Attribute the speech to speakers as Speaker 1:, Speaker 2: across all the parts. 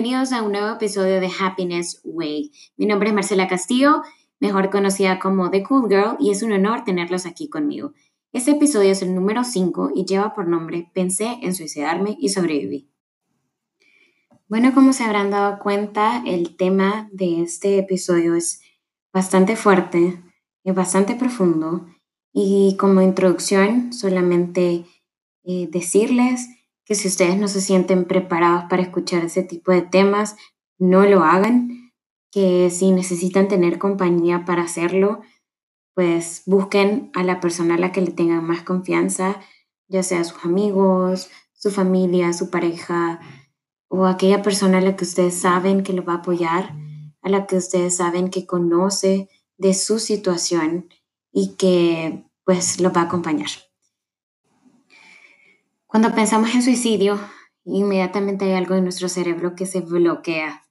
Speaker 1: bienvenidos a un nuevo episodio de Happiness Way. Mi nombre es Marcela Castillo, mejor conocida como The Cool Girl, y es un honor tenerlos aquí conmigo. Este episodio es el número 5 y lleva por nombre Pensé en suicidarme y sobreviví. Bueno, como se habrán dado cuenta, el tema de este episodio es bastante fuerte, es bastante profundo y como introducción solamente eh, decirles que si ustedes no se sienten preparados para escuchar ese tipo de temas, no lo hagan, que si necesitan tener compañía para hacerlo, pues busquen a la persona a la que le tengan más confianza, ya sea sus amigos, su familia, su pareja o aquella persona a la que ustedes saben que lo va a apoyar, a la que ustedes saben que conoce de su situación y que pues lo va a acompañar. Cuando pensamos en suicidio, inmediatamente hay algo en nuestro cerebro que se bloquea,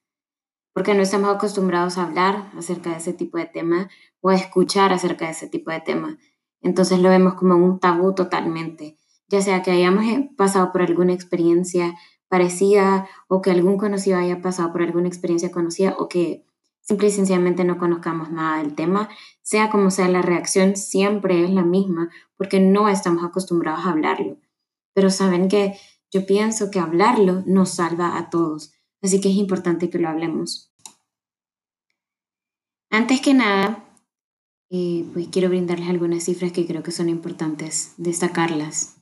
Speaker 1: porque no estamos acostumbrados a hablar acerca de ese tipo de tema o a escuchar acerca de ese tipo de tema. Entonces lo vemos como un tabú totalmente, ya sea que hayamos eh, pasado por alguna experiencia parecida o que algún conocido haya pasado por alguna experiencia conocida o que simple y sencillamente no conozcamos nada del tema, sea como sea la reacción siempre es la misma porque no estamos acostumbrados a hablarlo pero saben que yo pienso que hablarlo nos salva a todos, así que es importante que lo hablemos. Antes que nada, eh, pues quiero brindarles algunas cifras que creo que son importantes destacarlas.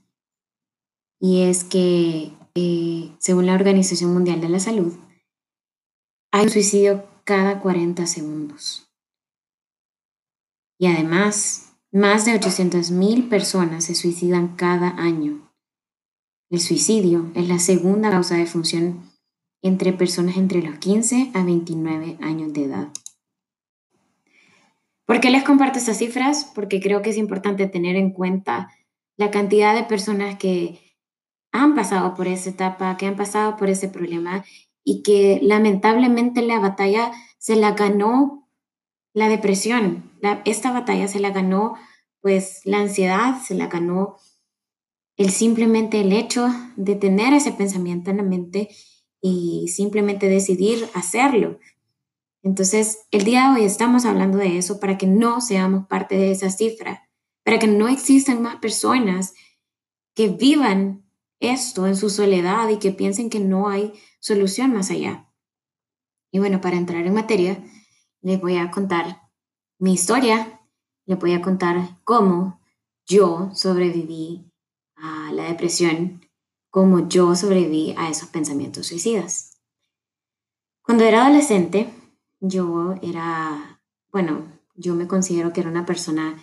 Speaker 1: Y es que, eh, según la Organización Mundial de la Salud, hay un suicidio cada 40 segundos. Y además, más de 800.000 personas se suicidan cada año el suicidio es la segunda causa de función entre personas entre los 15 a 29 años de edad. ¿Por qué les comparto estas cifras? Porque creo que es importante tener en cuenta la cantidad de personas que han pasado por esa etapa, que han pasado por ese problema y que lamentablemente la batalla se la ganó la depresión. esta batalla se la ganó pues la ansiedad, se la ganó el simplemente el hecho de tener ese pensamiento en la mente y simplemente decidir hacerlo. Entonces, el día de hoy estamos hablando de eso para que no seamos parte de esa cifra, para que no existan más personas que vivan esto en su soledad y que piensen que no hay solución más allá. Y bueno, para entrar en materia, les voy a contar mi historia, les voy a contar cómo yo sobreviví a la depresión, como yo sobreviví a esos pensamientos suicidas. Cuando era adolescente, yo era, bueno, yo me considero que era una persona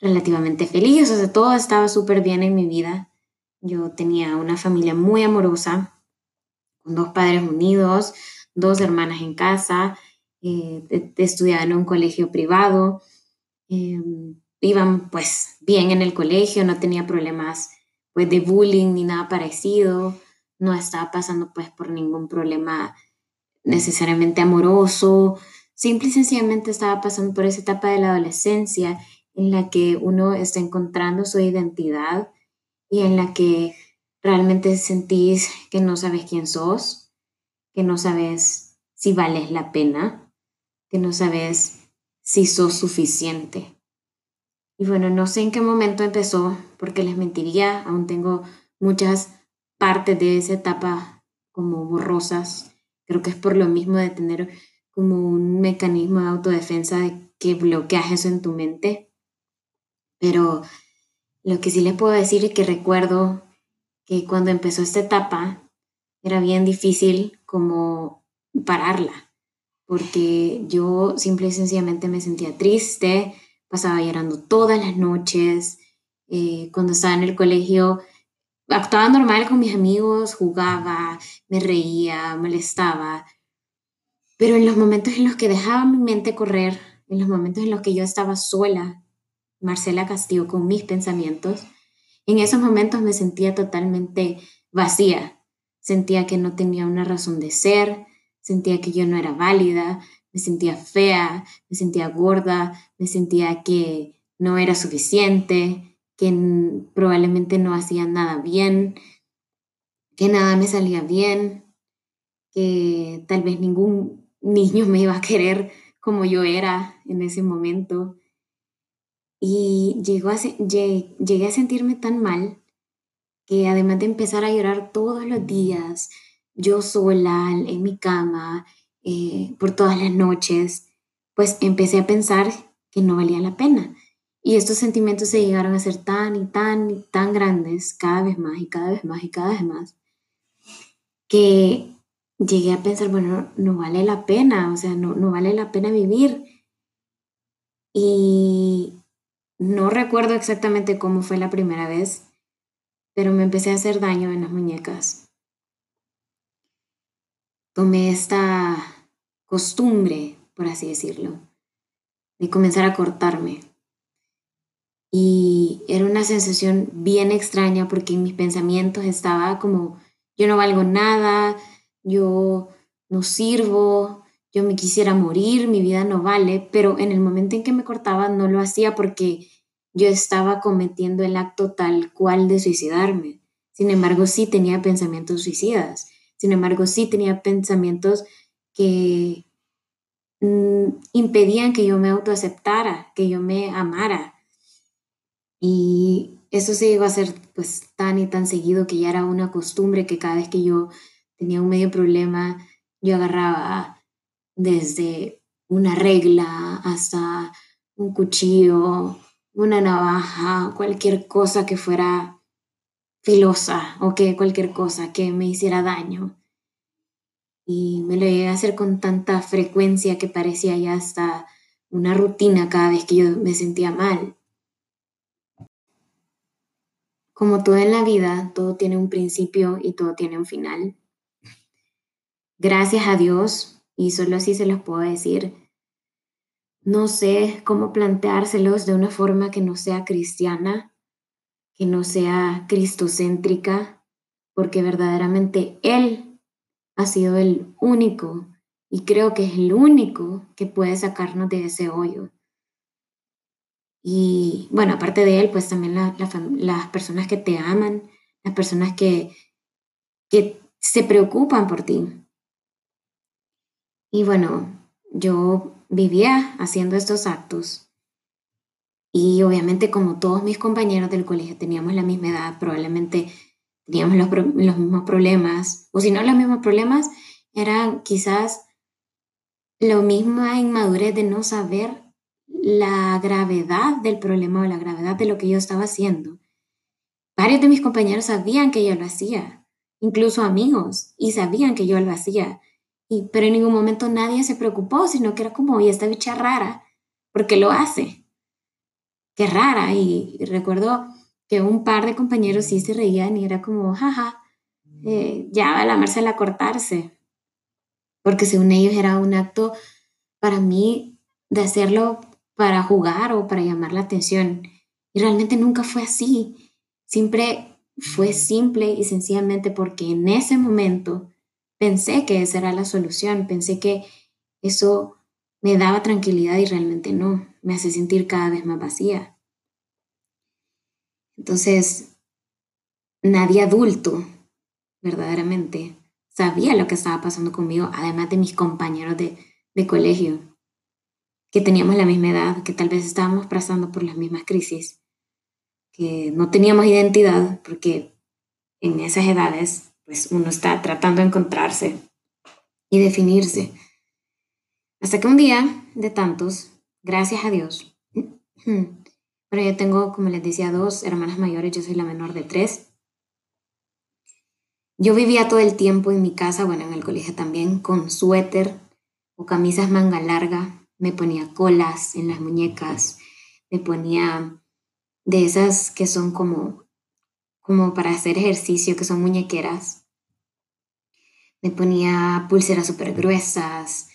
Speaker 1: relativamente feliz, o sea, todo estaba súper bien en mi vida. Yo tenía una familia muy amorosa, con dos padres unidos, dos hermanas en casa, eh, estudiaba en un colegio privado, eh, iban pues bien en el colegio, no tenía problemas pues de bullying ni nada parecido, no estaba pasando pues por ningún problema necesariamente amoroso, simple y sencillamente estaba pasando por esa etapa de la adolescencia en la que uno está encontrando su identidad y en la que realmente sentís que no sabes quién sos, que no sabes si vales la pena, que no sabes si sos suficiente. Y bueno, no sé en qué momento empezó, porque les mentiría, aún tengo muchas partes de esa etapa como borrosas. Creo que es por lo mismo de tener como un mecanismo de autodefensa de que bloqueas eso en tu mente. Pero lo que sí les puedo decir es que recuerdo que cuando empezó esta etapa era bien difícil como pararla, porque yo simple y sencillamente me sentía triste, pasaba llorando todas las noches. Eh, cuando estaba en el colegio, actuaba normal con mis amigos, jugaba, me reía, molestaba. Pero en los momentos en los que dejaba mi mente correr, en los momentos en los que yo estaba sola, Marcela Castillo, con mis pensamientos, en esos momentos me sentía totalmente vacía. Sentía que no tenía una razón de ser, sentía que yo no era válida, me sentía fea, me sentía gorda, me sentía que no era suficiente, que probablemente no hacía nada bien, que nada me salía bien, que tal vez ningún niño me iba a querer como yo era en ese momento. Y llegó a, llegué a sentirme tan mal que además de empezar a llorar todos los días, yo sola en mi cama, eh, por todas las noches, pues empecé a pensar que no valía la pena. Y estos sentimientos se llegaron a ser tan y tan y tan grandes, cada vez más y cada vez más y cada vez más, que llegué a pensar, bueno, no vale la pena, o sea, no, no vale la pena vivir. Y no recuerdo exactamente cómo fue la primera vez, pero me empecé a hacer daño en las muñecas. Tomé esta costumbre, por así decirlo, de comenzar a cortarme. Y era una sensación bien extraña porque en mis pensamientos estaba como, yo no valgo nada, yo no sirvo, yo me quisiera morir, mi vida no vale, pero en el momento en que me cortaba no lo hacía porque yo estaba cometiendo el acto tal cual de suicidarme. Sin embargo, sí tenía pensamientos suicidas. Sin embargo, sí tenía pensamientos que mm, impedían que yo me autoaceptara, que yo me amara. Y eso se llegó a ser pues tan y tan seguido que ya era una costumbre que cada vez que yo tenía un medio problema, yo agarraba desde una regla hasta un cuchillo una navaja, cualquier cosa que fuera filosa o que cualquier cosa que me hiciera daño. Y me lo llegué a hacer con tanta frecuencia que parecía ya hasta una rutina cada vez que yo me sentía mal. Como todo en la vida, todo tiene un principio y todo tiene un final. Gracias a Dios, y solo así se los puedo decir, no sé cómo planteárselos de una forma que no sea cristiana, que no sea cristocéntrica, porque verdaderamente Él ha sido el único y creo que es el único que puede sacarnos de ese hoyo. Y bueno, aparte de Él, pues también las personas que te aman, las personas que, que se preocupan por ti. Y bueno, yo vivía haciendo estos actos y obviamente como todos mis compañeros del colegio teníamos la misma edad, probablemente teníamos los, los mismos problemas, o si no los mismos problemas, eran quizás lo mismo inmadurez de no saber la gravedad del problema o la gravedad de lo que yo estaba haciendo. Varios de mis compañeros sabían que yo lo hacía, incluso amigos, y sabían que yo lo hacía pero en ningún momento nadie se preocupó, sino que era como, y esta bicha rara, porque lo hace. Qué rara. Y, recuerdo que un par de compañeros sí se reían y era como, jaja, eh, ya va la a cortarse. Porque según ellos era un acto para mí de hacerlo para jugar o para llamar la atención. Y realmente nunca fue así. Siempre fue simple y sencillamente porque en ese momento pensé que esa era la solución, pensé que eso me daba tranquilidad y realmente no, me hace sentir cada vez más vacía. Entonces, nadie adulto, verdaderamente, sabía lo que estaba pasando conmigo, además de mis compañeros de, de colegio, que teníamos la misma edad, que tal vez estábamos pasando por las mismas crisis, que no teníamos identidad, porque en esas edades pues uno está tratando de encontrarse y definirse. Hasta que un día de tantos, gracias a Dios, pero yo tengo, como les decía, dos hermanas mayores, yo soy la menor de tres. Yo vivía todo el tiempo en mi casa, bueno, en el colegio también, con suéter o camisas manga larga, me ponía colas en las muñecas, me ponía de esas que son como como para hacer ejercicio, que son muñequeras. Me ponía pulseras súper gruesas,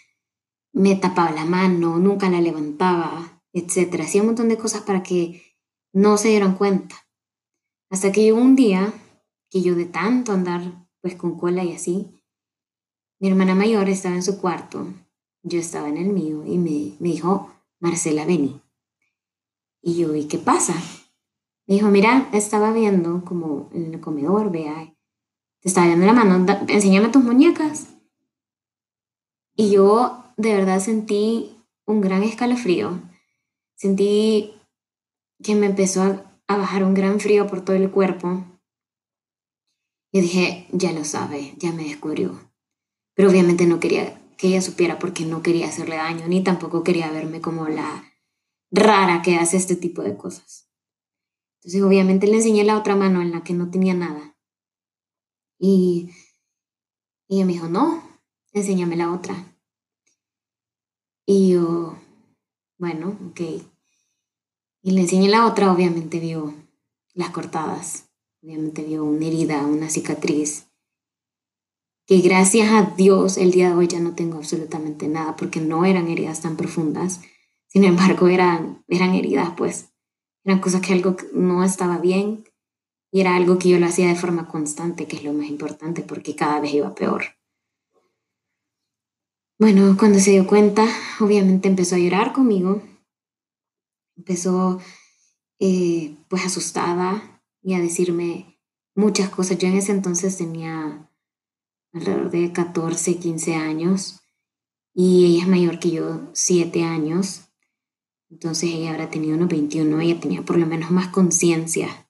Speaker 1: me tapaba la mano, nunca la levantaba, etc. Hacía un montón de cosas para que no se dieran cuenta. Hasta que llegó un día que yo de tanto andar pues con cola y así, mi hermana mayor estaba en su cuarto, yo estaba en el mío y me, me dijo, Marcela, vení. Y yo, ¿y qué pasa? Me dijo, mira, estaba viendo como en el comedor, vea, te estaba viendo la mano, enséñame tus muñecas. Y yo de verdad sentí un gran escalofrío. Sentí que me empezó a, bajar un gran frío por todo el cuerpo. Y dije, ya lo sabe, ya me descubrió. Pero obviamente no quería que ella supiera porque no quería hacerle daño, ni tampoco quería verme como la rara que hace este tipo de cosas. Entonces obviamente le enseñé la otra mano en la que no tenía nada. Y, y ella me dijo, no, enséñame la otra. Y yo, bueno, ok. Y le enseñé la otra, obviamente vio las cortadas, obviamente vio una herida, una cicatriz, que gracias a Dios el día de hoy ya no tengo absolutamente nada, porque no eran heridas tan profundas, sin embargo eran, eran heridas, pues, eran cosas que algo no estaba bien y era algo que yo lo hacía de forma constante, que es lo más importante, porque cada vez iba peor. Bueno, cuando se dio cuenta, obviamente empezó a llorar conmigo, empezó eh, pues asustada y a decirme muchas cosas. Yo en ese entonces tenía alrededor de 14, 15 años y ella es mayor que yo, 7 años. Entonces ella habrá tenido unos 21, ella tenía por lo menos más conciencia,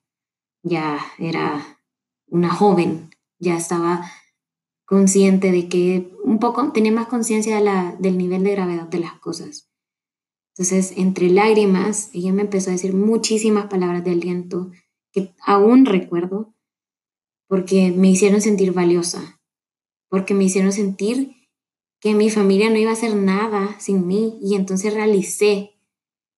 Speaker 1: ya era una joven, ya estaba consciente de que un poco tenía más conciencia de del nivel de gravedad de las cosas. Entonces, entre lágrimas, ella me empezó a decir muchísimas palabras de aliento que aún recuerdo porque me hicieron sentir valiosa, porque me hicieron sentir que mi familia no iba a hacer nada sin mí y entonces realicé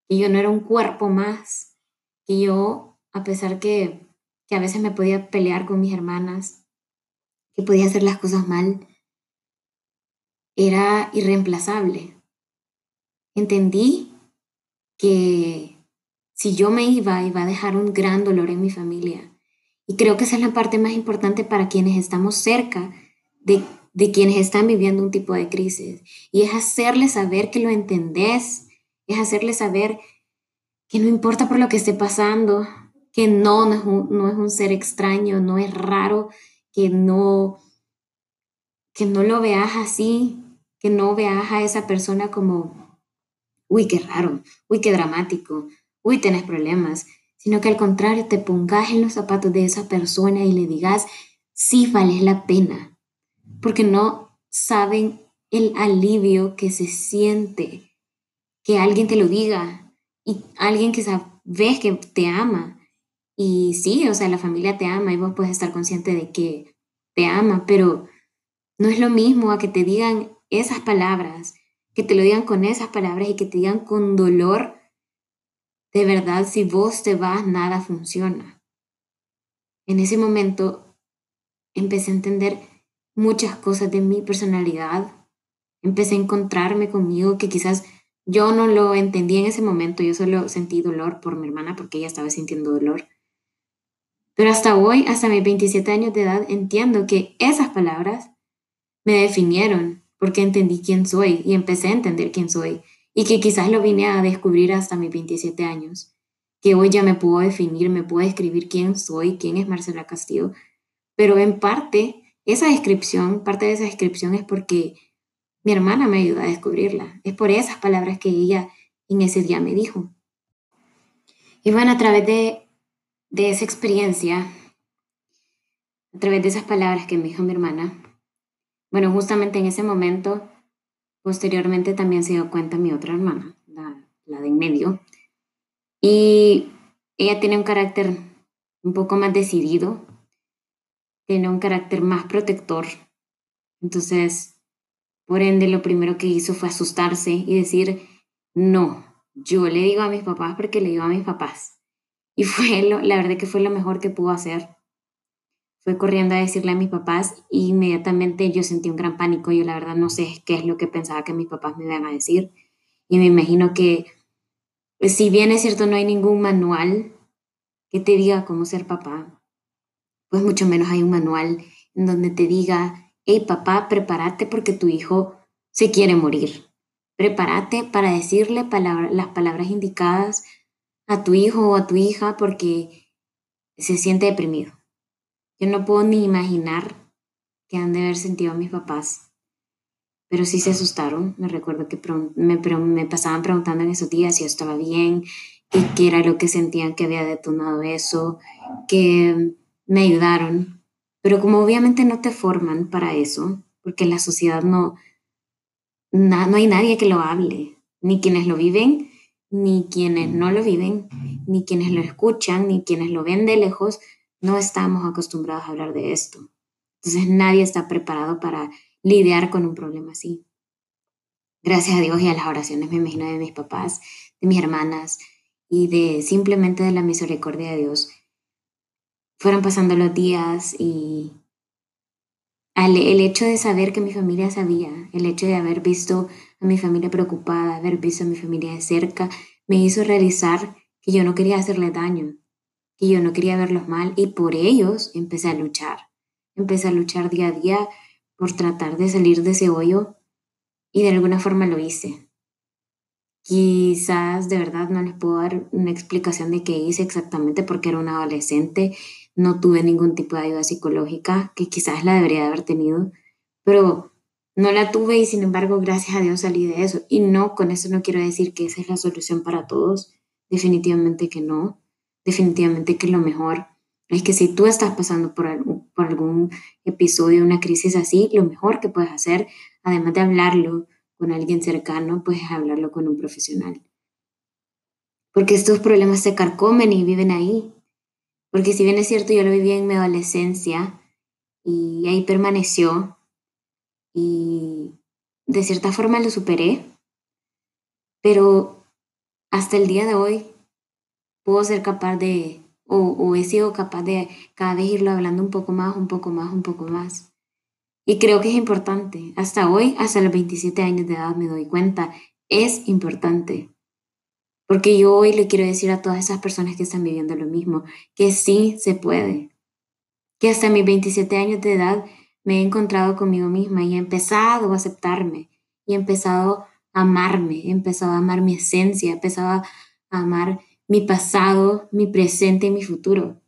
Speaker 1: que yo no era un cuerpo más, que yo, a pesar que, que a veces me podía pelear con mis hermanas, que podía hacer las cosas mal, era irreemplazable. Entendí que si yo me iba, iba a dejar un gran dolor en mi familia. Y creo que esa es la parte más importante para quienes estamos cerca de, de quienes están viviendo un tipo de crisis. Y es hacerles saber que lo entendés, es hacerles saber que no importa por lo que esté pasando, que no, no es un, no es un ser extraño, no es raro, que no, que no lo veas así, que no veas a esa persona como, uy, qué raro, uy, qué dramático, uy, tenés problemas, sino que al contrario te pongas en los zapatos de esa persona y le digas, sí vale la pena, porque no saben el alivio que se siente que alguien te lo diga y alguien que sabes que te ama y sí, o sea, la familia te ama y vos puedes estar consciente de que te ama, pero no es lo mismo a que te digan esas palabras, que te lo digan con esas palabras y que te digan con dolor. De verdad, si vos te vas, nada funciona. En ese momento empecé a entender muchas cosas de mi personalidad. Empecé a encontrarme conmigo que quizás yo no lo entendí en ese momento, yo solo sentí dolor por mi hermana porque ella estaba sintiendo dolor. Pero hasta hoy, hasta mis 27 años de edad, entiendo que esas palabras me definieron porque entendí quién soy y empecé a entender quién soy y que quizás lo vine a descubrir hasta mis 27 años, que hoy ya me puedo definir, me puedo describir quién soy, quién es Marcela Castillo, pero en parte esa descripción, parte de esa descripción es porque mi hermana me ayudó a descubrirla, es por esas palabras que ella en ese día me dijo. Y bueno, a través de de esa experiencia, a través de esas palabras que me dijo mi hermana, bueno, justamente en ese momento, posteriormente también se dio cuenta mi otra hermana, la, la de en medio, y ella tiene un carácter un poco más decidido, tiene un carácter más protector, entonces, por ende, lo primero que hizo fue asustarse y decir, no, yo le digo a mis papás porque le digo a mis papás. Y fue lo, la verdad que fue lo mejor que pudo hacer. Fue corriendo a decirle a mis papás y inmediatamente yo sentí un gran pánico. Yo la verdad no sé qué es lo que pensaba que mis papás me iban a decir. Y me imagino que, si bien es cierto, no hay ningún manual que te diga cómo ser papá, pues mucho menos hay un manual en donde te diga, hey papá, prepárate porque tu hijo se quiere morir. Prepárate para decirle las palabras indicadas a tu hijo o a tu hija porque se siente deprimido. Yo no puedo ni imaginar qué han de haber sentido mis papás. pero sí se asustaron. Me recuerdo que me, me pasaban preguntando en esos días si yo estaba bien, qué, qué era lo que sentían que había detonado eso, que me ayudaron. Pero como obviamente no te forman para eso, porque en la sociedad no, no hay nadie que lo hable, ni quienes lo viven, ni quienes no lo viven, ni quienes lo escuchan, ni quienes lo ven de lejos, no estamos acostumbrados a hablar de esto. Entonces nadie está preparado para lidiar con un problema así. Gracias a Dios y a las oraciones, me imagino, de mis papás, de mis hermanas y de simplemente de la misericordia de Dios. Fueron pasando los días y el hecho de saber que mi familia sabía, el hecho de haber visto a mi familia preocupada, haber visto a mi familia de cerca, me hizo realizar que yo no quería hacerle daño, que yo no quería verlos mal y por ellos empecé a luchar. Empecé a luchar día a día por tratar de salir de ese hoyo y de alguna forma lo hice. Quizás de verdad no les puedo dar una explicación de qué hice exactamente porque era una adolescente no tuve ningún tipo de ayuda psicológica, que quizás la debería de haber tenido, pero no la tuve y sin embargo, gracias a Dios salí de eso. Y no, con eso no quiero decir que esa es la solución para todos, definitivamente que no, definitivamente que lo mejor es que si tú estás pasando por, por algún episodio, una crisis así, lo mejor que puedes hacer, además de hablarlo con alguien cercano, pues es hablarlo con un profesional. Porque estos problemas se carcomen y viven ahí, porque si bien es cierto, yo lo viví en mi adolescencia y ahí permaneció y de cierta forma lo superé, pero hasta el día de hoy puedo ser capaz de, o, o he sido capaz de cada vez irlo hablando un poco más, un poco más, un poco más. Y creo que es importante. Hasta hoy, hasta los 27 años de edad, me doy cuenta, es importante. Porque yo hoy le quiero decir a todas esas personas que están viviendo lo mismo, que sí se puede. Que hasta mis 27 años de edad me he encontrado conmigo misma y he empezado a aceptarme, y he empezado a amarme, he empezado a amar mi esencia, he empezado a amar mi pasado, mi presente y mi futuro.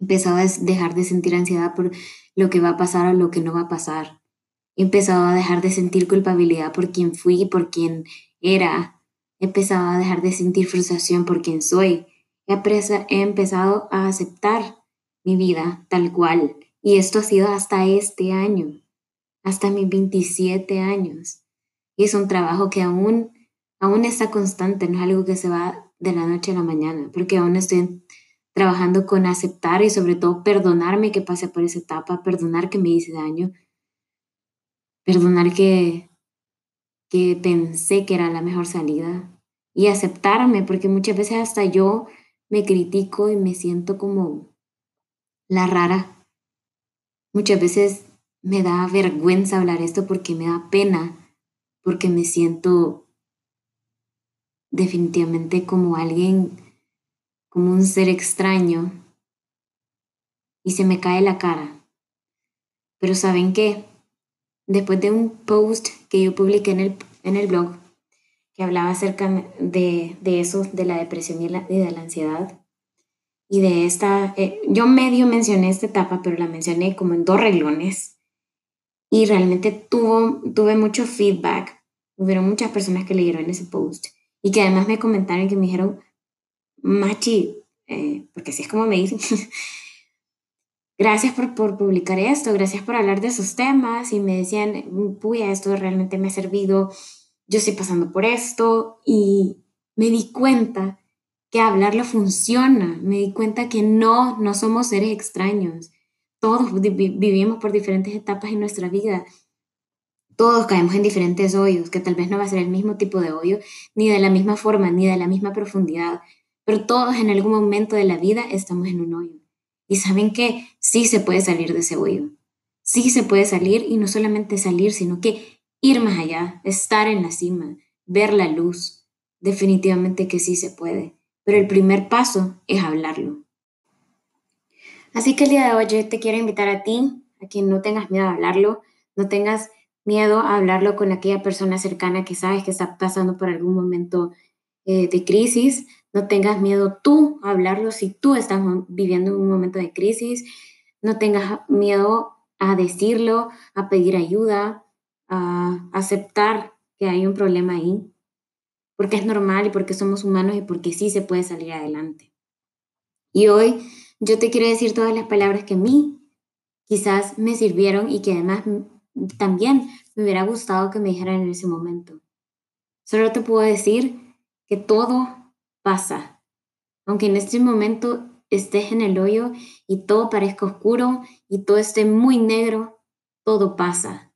Speaker 1: He empezado a dejar de sentir ansiedad por lo que va a pasar o lo que no va a pasar. He empezado a dejar de sentir culpabilidad por quien fui, por quien era, He empezado a dejar de sentir frustración por quien soy. He, empezado a aceptar mi vida tal cual. Y esto ha sido hasta este año, hasta mis 27 años. Y es un trabajo que aún, aún está constante, no es algo que se va de la noche a la mañana, porque aún estoy trabajando con aceptar y sobre todo perdonarme que pase por esa etapa, perdonar que me hice daño, perdonar que que pensé que era la mejor salida y aceptarme, porque muchas veces hasta yo me critico y me siento como la rara. Muchas veces me da vergüenza hablar esto porque me da pena, porque me siento definitivamente como alguien, como un ser extraño y se me cae la cara. Pero ¿saben qué? Después de un post que yo publiqué en el, en el blog que hablaba acerca de, de eso, de la depresión y, de la ansiedad. Y de esta, eh, yo medio mencioné esta etapa, pero la mencioné como en dos reglones. Y realmente tuvo, tuve mucho feedback. Hubieron muchas personas que leyeron ese post y que además me comentaron que me dijeron, Machi, eh, porque así es como me dicen, gracias por, por, publicar esto, gracias por hablar de esos temas. Y me decían, puya, esto realmente me ha servido, yo estoy pasando por esto y me di cuenta que hablarlo funciona, me di cuenta que no, no somos seres extraños, todos vivimos por diferentes etapas en nuestra vida, todos caemos en diferentes hoyos, que tal vez no va a ser el mismo tipo de hoyo, ni de la misma forma, ni de la misma profundidad, pero todos en algún momento de la vida estamos en un hoyo. Y saben que sí se puede salir de ese hoyo. Sí se puede salir y no solamente salir, sino que ir más allá, estar en la cima, ver la luz. Definitivamente que sí se puede. Pero el primer paso es hablarlo. Así que el día de hoy yo te quiero invitar a ti, a que no tengas miedo a hablarlo, no tengas miedo a hablarlo con aquella persona cercana que sabes que está pasando por algún momento eh, de crisis, no tengas miedo tú a hablarlo si tú estás viviendo un momento de crisis. No tengas miedo a decirlo, a pedir ayuda. a aceptar que hay un problema ahí, porque es normal y porque somos humanos y porque sí se puede salir adelante. Y hoy yo te quiero decir todas las palabras que a mí quizás me sirvieron y que además también me hubiera gustado que me dijeran en ese momento. Solo te puedo decir que todo pasa. Aunque en este momento estés en el hoyo y todo parezca oscuro y todo esté muy negro, todo pasa.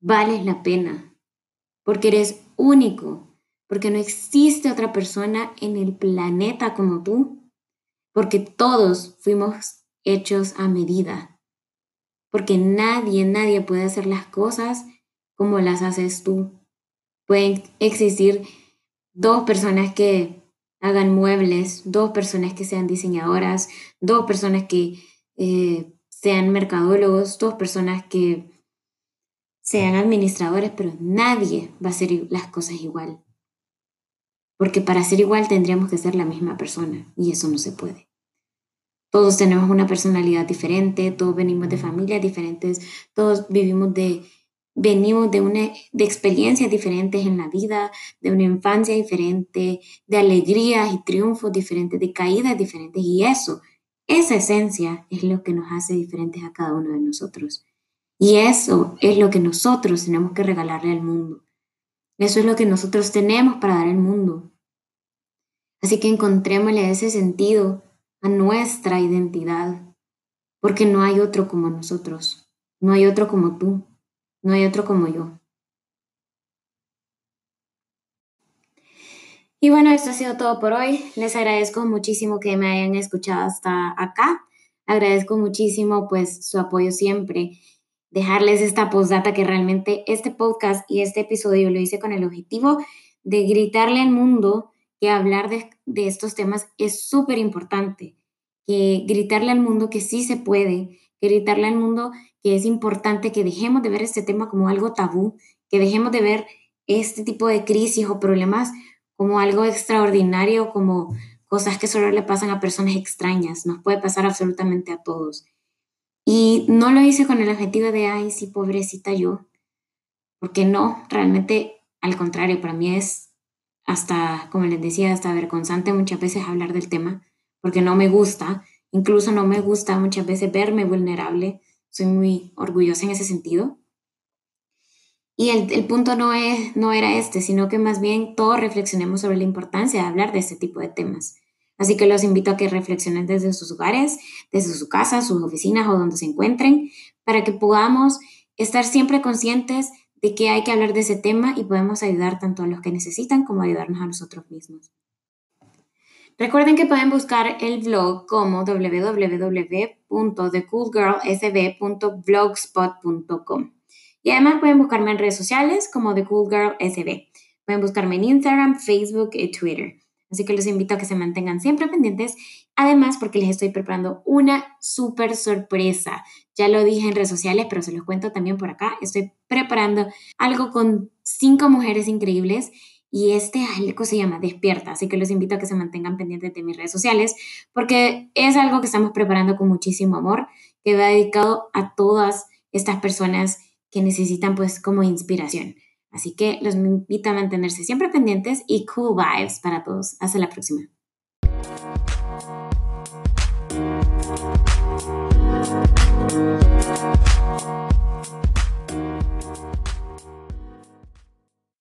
Speaker 1: Vales la pena porque eres único, porque no existe otra persona en el planeta como tú, porque todos fuimos hechos a medida, porque nadie, nadie puede hacer las cosas como las haces tú. Pueden existir dos personas que hagan muebles, dos personas que sean diseñadoras, dos personas que eh, sean mercadólogos, dos personas que sean administradores, pero nadie va a hacer las cosas igual. Porque para ser igual tendríamos que ser la misma persona y eso no se puede. Todos tenemos una personalidad diferente, todos venimos de familias diferentes, todos vivimos de venimos de, una, de experiencias diferentes en la vida, de una infancia diferente, de alegrías y triunfos diferentes, de caídas diferentes. Y eso, esa esencia es lo que nos hace diferentes a cada uno de nosotros. Y eso es lo que nosotros tenemos que regalarle al mundo. Eso es lo que nosotros tenemos para dar al mundo. Así que encontrémosle ese sentido a nuestra identidad, porque no hay otro como nosotros, no hay otro como tú. No hay otro como yo. Y bueno, esto ha sido todo por hoy. Les agradezco muchísimo que me hayan escuchado hasta acá. Agradezco muchísimo pues su apoyo siempre. Dejarles esta postdata que realmente este podcast y este episodio lo hice con el objetivo de gritarle al mundo que hablar de, estos temas es súper importante. Que gritarle al mundo que sí se puede, gritarle al mundo que es importante que dejemos de ver este tema como algo tabú, que dejemos de ver este tipo de crisis o problemas como algo extraordinario, como cosas que solo le pasan a personas extrañas, nos puede pasar absolutamente a todos. Y no lo hice con el objetivo de, ay, sí, pobrecita yo, porque no, realmente al contrario, para mí es hasta, como les decía, hasta vergonzante muchas veces hablar del tema, porque no me gusta, incluso no me gusta muchas veces verme vulnerable, soy muy orgullosa en ese sentido. Y el, el, punto no, es, no era este, sino que más bien todos reflexionemos sobre la importancia de hablar de este tipo de temas. Así que los invito a que reflexionen desde sus hogares, desde su casa, sus oficinas o donde se encuentren, para que podamos estar siempre conscientes de que hay que hablar de ese tema y podemos ayudar tanto a los que necesitan como ayudarnos a nosotros mismos. Recuerden que pueden buscar el blog como www.thecoolgirlsb.blogspot.com. Y además pueden buscarme en redes sociales como The. Pueden buscarme en Instagram, Facebook y Twitter. Así que los invito a que se mantengan siempre pendientes. Además, porque les estoy preparando una súper sorpresa. Ya lo dije en redes sociales, pero se los cuento también por acá. Estoy preparando algo con cinco mujeres increíbles y este algo se llama Despierta, así que los invito a que se mantengan pendientes de mis redes sociales, porque es algo que estamos preparando con muchísimo amor, que va dedicado a todas estas personas que necesitan pues como inspiración. Así que los invito a mantenerse siempre pendientes y cool vibes para todos. Hasta la próxima.